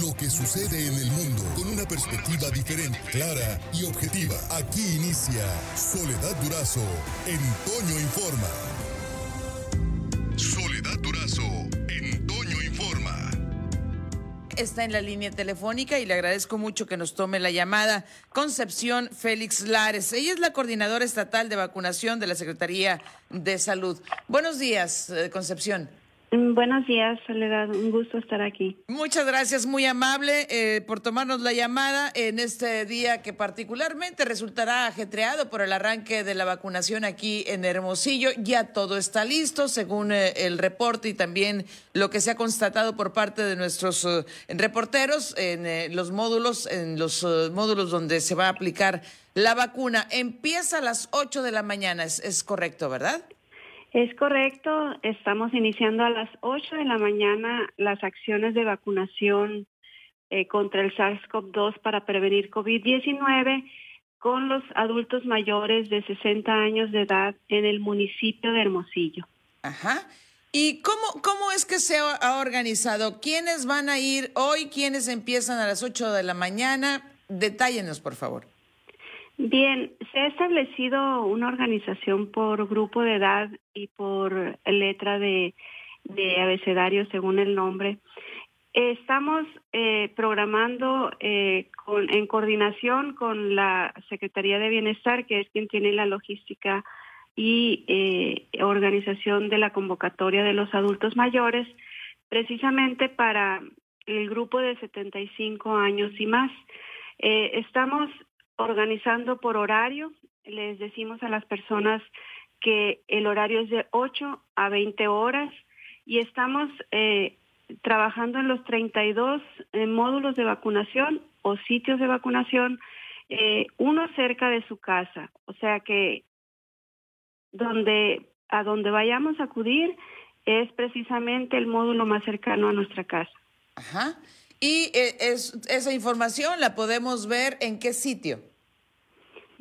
lo que sucede en el mundo con una perspectiva diferente, clara y objetiva. Aquí inicia Soledad Durazo en Informa. Soledad Durazo en Toño Informa. Está en la línea telefónica y le agradezco mucho que nos tome la llamada Concepción Félix Lares. Ella es la coordinadora estatal de vacunación de la Secretaría de Salud. Buenos días, eh, Concepción. Mm, buenos días, Soledad. Un gusto estar aquí. Muchas gracias, muy amable eh, por tomarnos la llamada en este día que particularmente resultará ajetreado por el arranque de la vacunación aquí en Hermosillo. Ya todo está listo, según eh, el reporte y también lo que se ha constatado por parte de nuestros eh, reporteros en los módulos, en los módulos donde se va a aplicar la vacuna. Empieza a las 8 de la mañana, es, es correcto, ¿verdad? Es correcto, estamos iniciando a las 8 de la mañana las acciones de vacunación eh, contra el SARS-CoV-2 para prevenir COVID-19 con los adultos mayores de 60 años de edad en el municipio de Hermosillo. Ajá. ¿Y cómo, cómo es que se ha organizado? ¿Quiénes van a ir hoy? ¿Quiénes empiezan a las 8 de la mañana? Detállenos, por favor. Bien, se ha establecido una organización por grupo de edad y por letra de, abecedario según el nombre. Estamos eh, programando eh, en coordinación con la Secretaría de Bienestar, que es quien tiene la logística y eh, organización de la convocatoria de los adultos mayores, precisamente para el grupo de 75 años y más. estamos organizando por horario. Les decimos a las personas que el horario es de 8 a 20 horas y estamos eh, trabajando en los 32 eh, módulos de vacunación o sitios de vacunación, eh, uno cerca de su casa. O sea que donde a donde vayamos a acudir es precisamente el módulo más cercano a nuestra casa. Ajá. ¿Y es, esa información la podemos ver en qué sitio?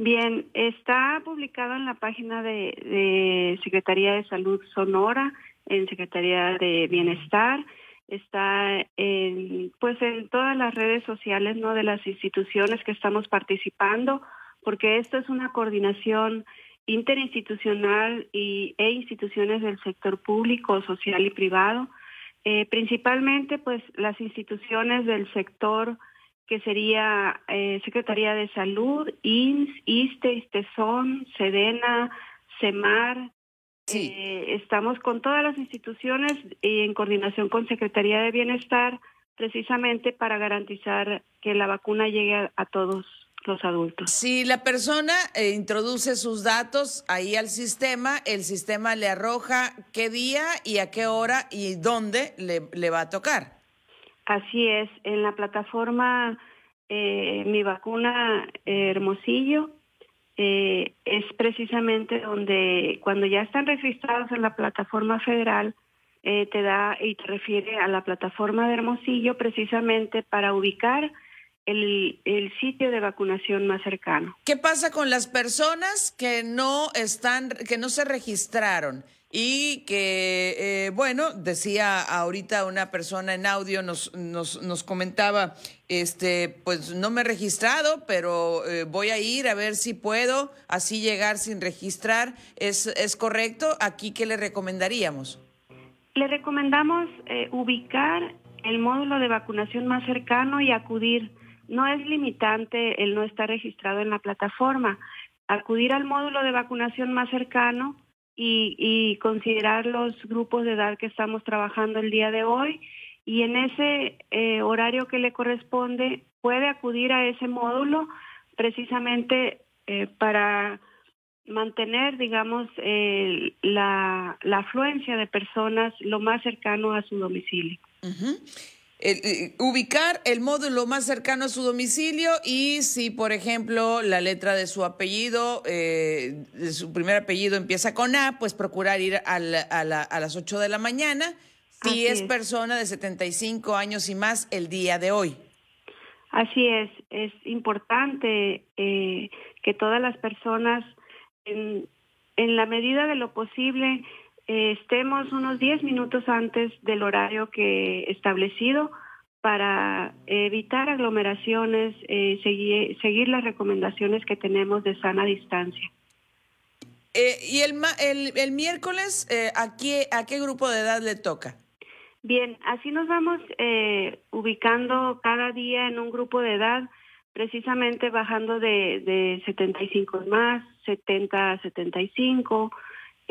Bien, está publicado en la página de, Secretaría de Salud Sonora, en Secretaría de Bienestar, está en, pues en todas las redes sociales no de las instituciones que estamos participando, porque esto es una coordinación interinstitucional y, e instituciones del sector público, social y privado, eh, principalmente pues las instituciones del sector que sería eh, Secretaría de Salud, INS, ISTE, ISTESON, SEDENA, CEMAR. Eh, estamos con todas las instituciones y en coordinación con Secretaría de Bienestar precisamente para garantizar que la vacuna llegue a, todos los adultos. Si la persona eh, introduce sus datos ahí al sistema, el sistema le arroja qué día y a qué hora y dónde le, le va a tocar. Así es, en la plataforma eh, Mi Vacuna Hermosillo eh, es precisamente donde cuando ya están registrados en la plataforma federal, eh, te da y te refiere a la plataforma de Hermosillo precisamente para ubicar el, el, sitio de vacunación más cercano. ¿Qué pasa con las personas que no están, que no se registraron? Y que, eh, bueno, decía ahorita una persona en audio, nos, nos, nos comentaba, este, pues no me he registrado, pero eh, voy a ir a ver si puedo así llegar sin registrar. ¿Es, es correcto? ¿Aquí qué le recomendaríamos? Le recomendamos eh, ubicar el módulo de vacunación más cercano y acudir. No es limitante el no estar registrado en la plataforma. Acudir al módulo de vacunación más cercano y, considerar los grupos de edad que estamos trabajando el día de hoy. Y en ese eh, horario que le corresponde puede acudir a ese módulo precisamente eh, para mantener, digamos, la, afluencia de personas lo más cercano a su domicilio ubicar el módulo más cercano a su domicilio y si, por ejemplo, la letra de su apellido, eh, de su primer apellido empieza con A, pues procurar ir a, las 8 de la mañana. Si es, persona de 75 años y más el día de hoy. Así es, es importante eh, que todas las personas, en, en la medida de lo posible, estemos unos 10 minutos antes del horario que establecido para evitar aglomeraciones, eh, seguir, seguir las recomendaciones que tenemos de sana distancia. Eh, ¿Y el, el, el miércoles eh, ¿a, qué, a qué grupo de edad le toca? Bien, así nos vamos eh, ubicando cada día en un grupo de edad, precisamente bajando de, de 75 más, 70 a 75,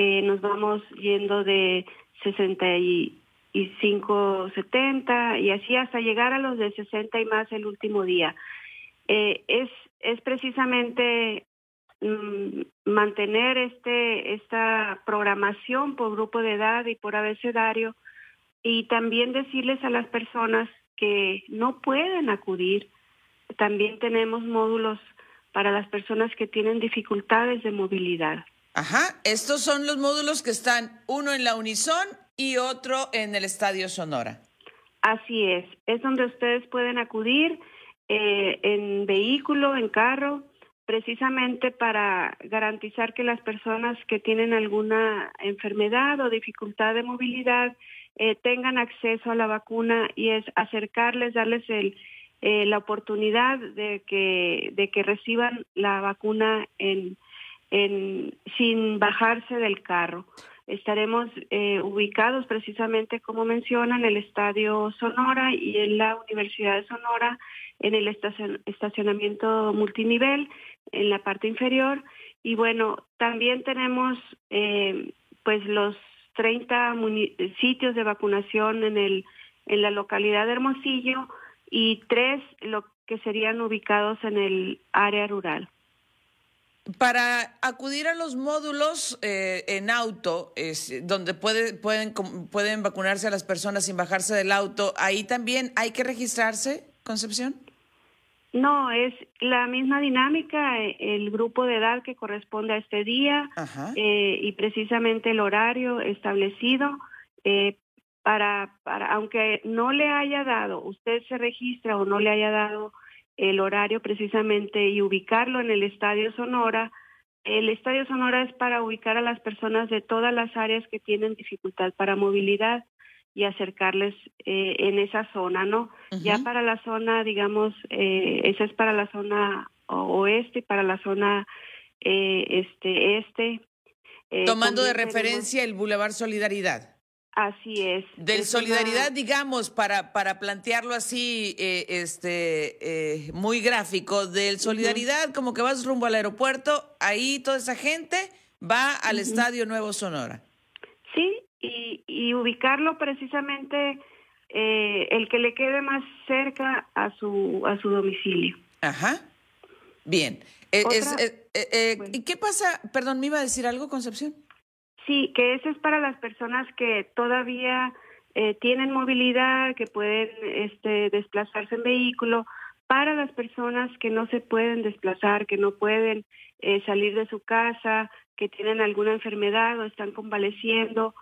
eh, nos vamos yendo de 65, 70 y así hasta llegar a los de 60 y más el último día. Eh, es, es precisamente Mm, mantener este esta programación por grupo de edad y por abecedario y también decirles a las personas que no pueden acudir. También tenemos módulos para las personas que tienen dificultades de movilidad. Ajá, estos son los módulos que están uno en la Unison y otro en el Estadio Sonora. Así es, es donde ustedes pueden acudir eh, en vehículo, en carro, precisamente para garantizar que las personas que tienen alguna enfermedad o dificultad de movilidad eh, tengan acceso a la vacuna y es acercarles, darles el, eh, la oportunidad de que, de que reciban la vacuna en, sin bajarse del carro. Estaremos eh, ubicados precisamente, como mencionan, en el Estadio Sonora y en la Universidad de Sonora, en el estacionamiento multinivel en la parte inferior. Y bueno, también tenemos eh, pues los 30 sitios de vacunación en, el, en la localidad de Hermosillo y tres lo que serían ubicados en el área rural. Para acudir a los módulos eh, en auto, es, donde puede, pueden, pueden vacunarse a las personas sin bajarse del auto, ¿ahí también hay que registrarse, Concepción? No, es la misma dinámica, el grupo de edad que corresponde a este día eh, y precisamente el horario establecido eh, para, para, aunque no le haya dado, usted se registra o no le haya dado el horario precisamente y ubicarlo en el Estadio Sonora. El Estadio Sonora es para ubicar a las personas de todas las áreas que tienen dificultad para movilidad y acercarles eh, en esa zona, ¿no? Ya para la zona, digamos, eh, esa es para la zona oeste y para la zona eh, este este. Tomando de referencia el Boulevard Solidaridad. Así es. Del Solidaridad, digamos, para, para plantearlo así, este, muy gráfico, del Solidaridad, como que vas rumbo al aeropuerto, ahí toda esa gente va al Estadio Nuevo Sonora. Sí, y, y ubicarlo precisamente eh, el que le quede más cerca a su a su domicilio. Ajá. Bien. Eh, eh, ¿Y qué pasa? Perdón, ¿me iba a decir algo, Concepción? Sí, que eso es para las personas que todavía tienen movilidad, que pueden este, desplazarse en vehículo, para las personas que no se pueden desplazar, que no pueden salir de su casa, que tienen alguna enfermedad o están convaleciendo,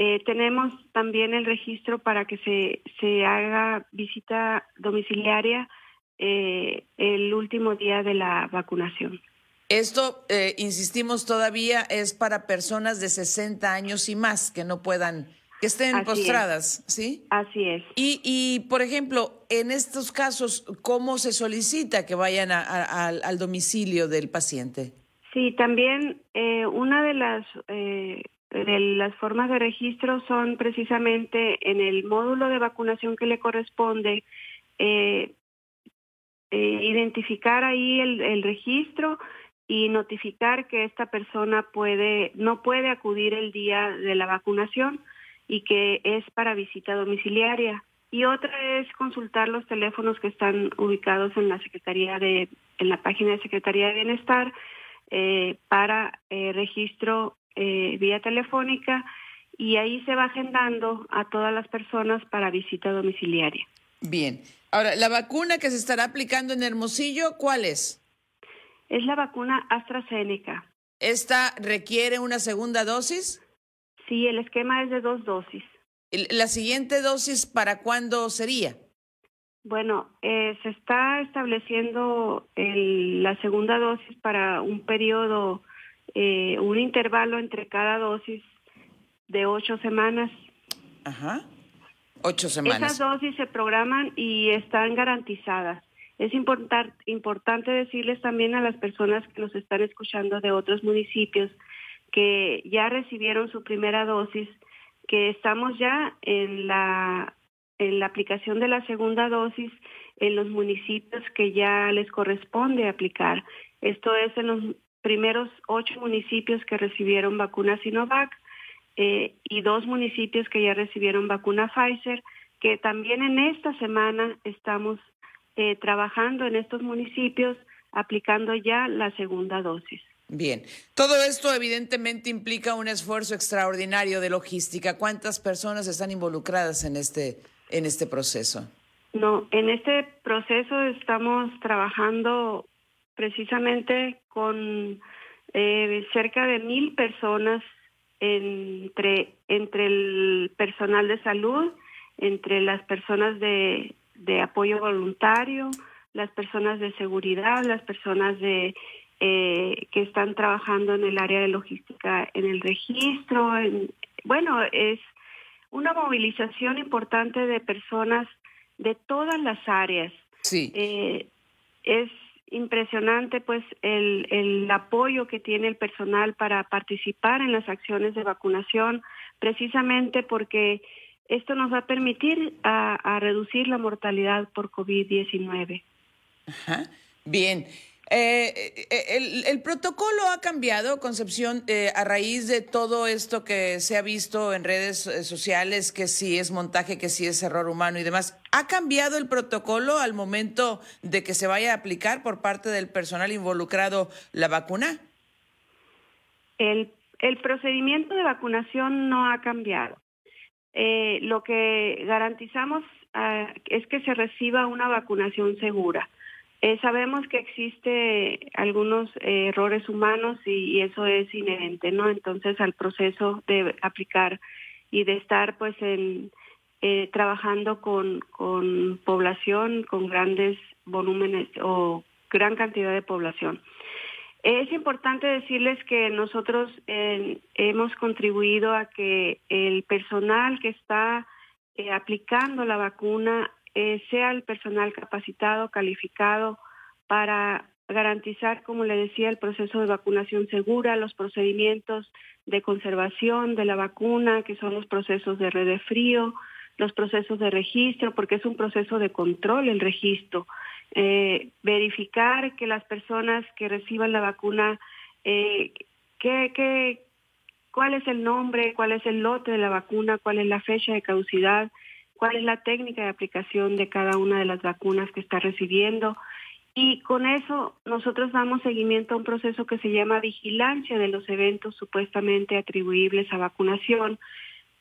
eh, tenemos también el registro para que se, se haga visita domiciliaria eh, el último día de la vacunación. Esto, eh, insistimos todavía, es para personas de 60 años y más que no puedan, que estén postradas, ¿sí? Así es. Y, y, por ejemplo, en estos casos, ¿cómo se solicita que vayan al domicilio del paciente? Sí, también una de las las formas de registro son precisamente en el módulo de vacunación que le corresponde eh, eh, identificar ahí el, el, registro y notificar que esta persona puede no puede acudir el día de la vacunación y que es para visita domiciliaria y otra es consultar los teléfonos que están ubicados en la secretaría de en la página de secretaría de bienestar eh, para eh, registro eh, vía telefónica y ahí se va agendando a todas las personas para visita domiciliaria. Bien. Ahora, ¿la vacuna que se estará aplicando en Hermosillo, cuál es? Es la vacuna AstraZeneca. ¿Esta requiere una segunda dosis? Sí, el esquema es de dos dosis. ¿La siguiente dosis para cuándo sería? Bueno, eh, se está estableciendo el, la segunda dosis para un periodo eh, un intervalo entre cada dosis de ocho semanas. Ajá. Ocho semanas. Esas dosis se programan y están garantizadas. Es importante decirles también a las personas que nos están escuchando de otros municipios que ya recibieron su primera dosis, que estamos ya en la, aplicación de la segunda dosis en los municipios que ya les corresponde aplicar. Esto es en los primeros ocho municipios que recibieron vacuna Sinovac eh, y dos municipios que ya recibieron vacuna Pfizer, que también en esta semana estamos eh, trabajando en estos municipios aplicando ya la segunda dosis. Bien, todo esto evidentemente implica un esfuerzo extraordinario de logística. ¿Cuántas personas están involucradas en este en este proceso? No, en este proceso estamos trabajando precisamente con eh, cerca de mil personas entre entre el personal de salud, entre las personas de de apoyo voluntario, las personas de seguridad, las personas de eh, que están trabajando en el área de logística, en el registro. bueno, es una movilización importante de personas de todas las áreas. Sí. Eh, es impresionante pues el, el apoyo que tiene el personal para participar en las acciones de vacunación, precisamente porque esto nos va a permitir a, reducir la mortalidad por COVID-19. Bien. Eh, eh, el, protocolo ha cambiado, Concepción, eh, a raíz de todo esto que se ha visto en redes sociales, que si es montaje, que si es error humano y demás. ¿Ha cambiado el protocolo al momento de que se vaya a aplicar por parte del personal involucrado la vacuna? El, el procedimiento de vacunación no ha cambiado. Eh, lo que garantizamos ah, es que se reciba una vacunación segura. Eh, sabemos que existe algunos errores humanos y, eso es inherente, ¿no? Entonces al proceso de aplicar y de estar pues en eh, trabajando con población, con grandes volúmenes o gran cantidad de población. Es importante decirles que nosotros eh, hemos contribuido a que el personal que está eh, aplicando la vacuna eh, sea el personal capacitado, calificado para garantizar, como le decía, el proceso de vacunación segura, los procedimientos de conservación de la vacuna, que son los procesos de red de frío, los procesos de registro, porque es un proceso de control el registro eh, verificar que las personas que reciban la vacuna, eh, que, cuál es el nombre, cuál es el lote de la vacuna, cuál es la fecha de caducidad, cuál es la técnica de aplicación de cada una de las vacunas que está recibiendo. Y con eso nosotros damos seguimiento a un proceso que se llama vigilancia de los eventos supuestamente atribuibles a vacunación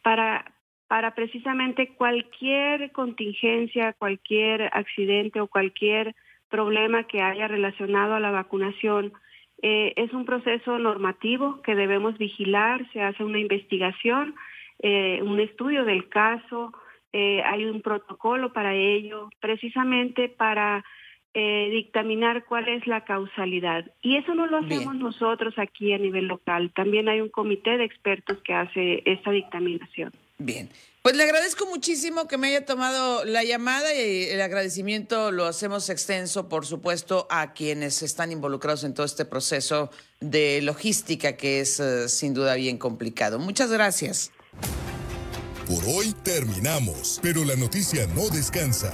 para, para precisamente cualquier contingencia, cualquier accidente o cualquier problema que haya relacionado a la vacunación. Eh, es un proceso normativo que debemos vigilar, se hace una investigación, eh, un estudio del caso, eh, hay un protocolo para ello, precisamente para dictaminar cuál es la causalidad. Y eso no lo hacemos nosotros aquí a nivel local, también hay un comité de expertos que hace esta dictaminación. Bien, pues le agradezco muchísimo que me haya tomado la llamada y el agradecimiento lo hacemos extenso, por supuesto, a quienes están involucrados en todo este proceso de logística que es eh, sin duda bien complicado. Muchas gracias. Por hoy terminamos, pero la noticia no descansa.